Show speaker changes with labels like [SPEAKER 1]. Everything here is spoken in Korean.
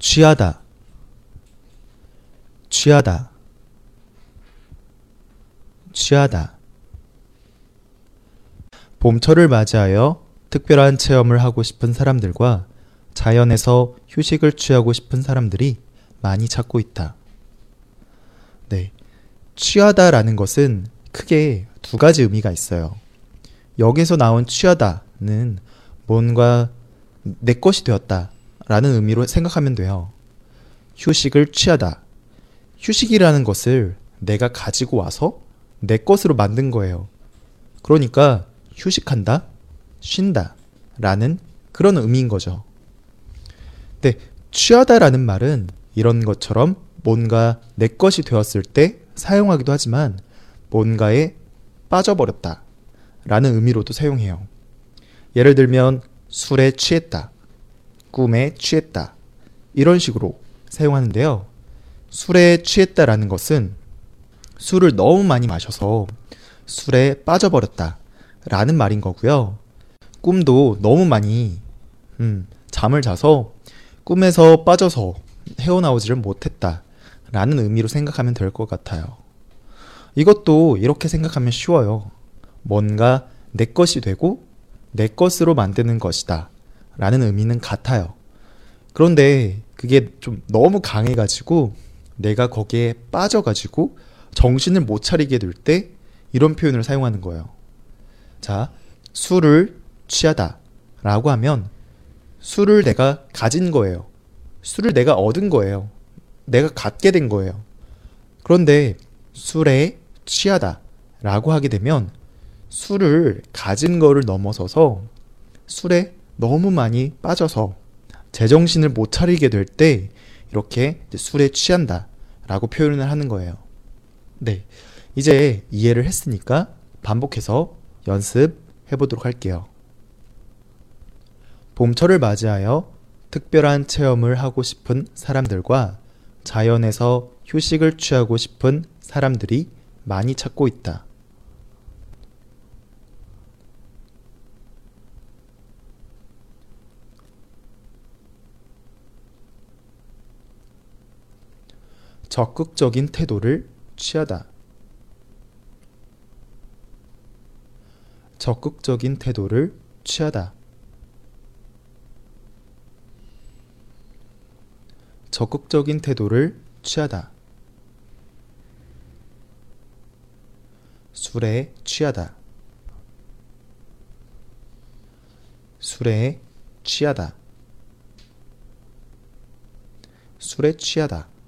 [SPEAKER 1] 취하다, 취하다, 취하다. 봄철을 맞이하여 특별한 체험을 하고 싶은 사람들과 자연에서 휴식을 취하고 싶은 사람들이 많이 찾고 있다. 네. 취하다라는 것은 크게 두 가지 의미가 있어요. 여기서 나온 취하다는 뭔가 내 것이 되었다 라는 의미로 생각하면 돼요. 휴식을 취하다. 휴식이라는 것을 내가 가지고 와서 내 것으로 만든 거예요. 그러니까 휴식한다, 쉰다 라는 그런 의미인 거죠. 근데 취하다라는 말은 이런 것처럼 뭔가 내 것이 되었을 때 사용하기도 하지만 뭔가에 빠져버렸다 라는 의미로도 사용해요. 예를 들면 술에 취했다, 꿈에 취했다 이런 식으로 사용하는데요. 술에 취했다라는 것은 술을 너무 많이 마셔서 술에 빠져버렸다 라는 말인 거고요. 꿈도 너무 많이 음, 잠을 자서 꿈에서 빠져서 헤어나오지를 못했다 라는 의미로 생각하면 될 것 같아요. 이것도 이렇게 생각하면 쉬워요. 뭔가 내 것이 되고 내 것으로 만드는 것이다 라는 의미는 같아요. 그런데 그게 좀 너무 강해가지고 내가 거기에 빠져가지고 정신을 못 차리게 될 때 이런 표현을 사용하는 거예요. 자, 술을 취하다 라고 하면 술을 내가 가진 거예요. 술을 내가 얻은 거예요. 내가 갖게 된 거예요. 그런데 술에 취하다 라고 하게 되면 술을 가진 거를 넘어서서 술에 너무 많이 빠져서 제정신을 못 차리게 될 때 이렇게 술에 취한다 라고 표현을 하는 거예요. 네. 이제 이해를 했으니까 반복해서 연습해 보도록 할게요. 봄철을 맞이하여 특별한 체험을 하고 싶은 사람들과 자연에서 휴식을 취하고 싶은 사람들이 많이 찾고 있다. 적극적인 태도를 취하다. 적극적인 태도를 취하다. 적극적인 태도를 취하다. 술에 취하다. 술에 취하다. 술에 취하다.